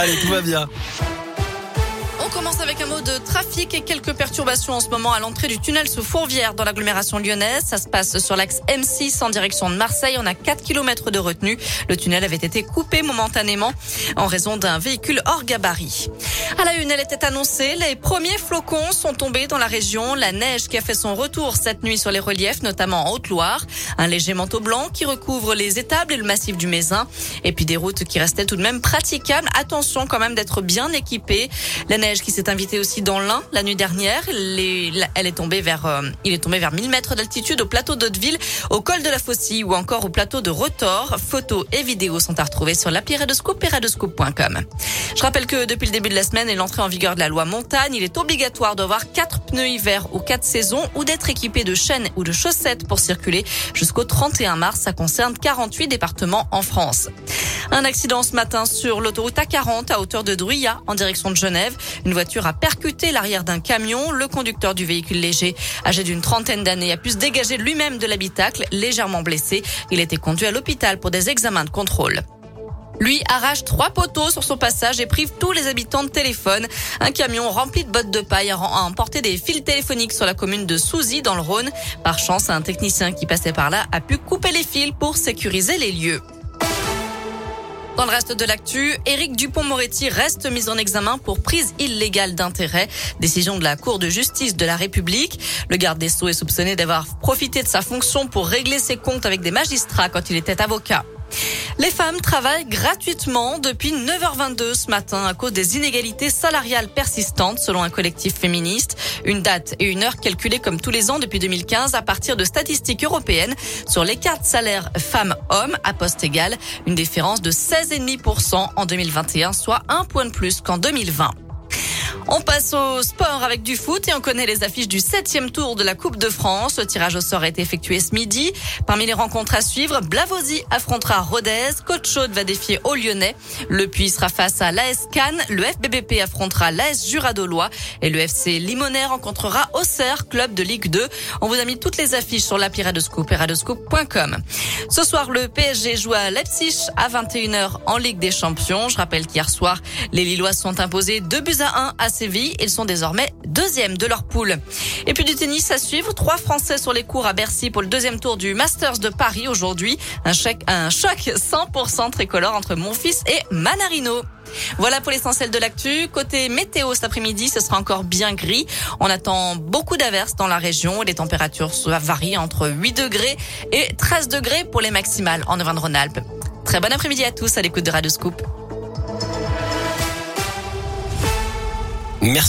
Allez, tout va bien. On commence avec un mot de trafic et quelques perturbations en ce moment à l'entrée du tunnel sous Fourvière dans l'agglomération lyonnaise. Ça se passe sur l'axe M6 en direction de Marseille. On a 4 km de retenue. Le tunnel avait été coupé momentanément en raison d'un véhicule hors gabarit. À la une, elle était annoncée. Les premiers flocons sont tombés dans la région. La neige qui a fait son retour cette nuit sur les reliefs, notamment en Haute-Loire. Un léger manteau blanc qui recouvre les étables et le massif du Mézin. Et puis des routes qui restaient tout de même praticables. Attention quand même d'être bien équipés. La neige qui s'est invité aussi dans l'Ain la nuit dernière. Elle est tombée vers, euh, il est tombé vers 1000 mètres d'altitude au plateau d'Hauteville, au col de la Faucille ou encore au plateau de Rotor. Photos et vidéos sont à retrouver sur l'appli Redoscope et. Je rappelle que depuis le début de la semaine et l'entrée en vigueur de la loi montagne, il est obligatoire d'avoir quatre pneus hiver ou quatre saisons ou d'être équipé de chaînes ou de chaussettes pour circuler jusqu'au 31 mars. Ça concerne 48 départements en France. Un accident ce matin sur l'autoroute A40 à hauteur de Druyat en direction de Genève. Une voiture a percuté l'arrière d'un camion. Le conducteur du véhicule léger, âgé d'une trentaine d'années, a pu se dégager lui-même de l'habitacle, légèrement blessé. Il été conduit à l'hôpital pour des examens de contrôle. Lui arrache trois poteaux sur son passage et prive tous les habitants de téléphone. Un camion rempli de bottes de paille a emporté des fils téléphoniques sur la commune de Souzy dans le Rhône. Par chance, un technicien qui passait par là a pu couper les fils pour sécuriser les lieux. Dans le reste de l'actu, Éric Dupont-Moretti reste mis en examen pour prise illégale d'intérêt. Décision de la Cour de justice de la République. Le garde des Sceaux est soupçonné d'avoir profité de sa fonction pour régler ses comptes avec des magistrats quand il était avocat. Les femmes travaillent gratuitement depuis 9h22 ce matin à cause des inégalités salariales persistantes selon un collectif féministe. Une date et une heure calculées comme tous les ans depuis 2015 à partir de statistiques européennes sur l'écart de salaire femmes-hommes à poste égal. Une différence de 16,5% en 2021, soit un point de plus qu'en 2020. On passe au sport avec du foot et on connaît les affiches du septième tour de la Coupe de France. Le tirage au sort a été effectué ce midi. Parmi les rencontres à suivre, Blavosi affrontera Rodez, Côte va défier au Lyonnais, Le Puy sera face à l'AS Cannes, le FBBP affrontera l'AS Juradolois et le FC Limonaire rencontrera Auxerre, club de Ligue 2. On vous a mis toutes les affiches sur l'appli radoscope.com. Ce soir, le PSG joue à Leipzig à 21h en Ligue des Champions. Je rappelle qu'hier soir, les Lillois sont imposés 2 buts à 1 à Ils sont désormais deuxième de leur poule. Et puis du tennis à suivre. Trois Français sur les cours à Bercy pour le deuxième tour du Masters de Paris aujourd'hui. Un, choc, un choc 100% tricolore entre Monfils et Manarino. Voilà pour l'essentiel de l'actu. Côté météo cet après-midi, ce sera encore bien gris. On attend beaucoup d'averses dans la région. Les températures varient entre 8 degrés et 13 degrés pour les maximales en Auvergne-Rhône-Alpes. Très bon après-midi à tous à l'écoute de Radio Scoop. Merci.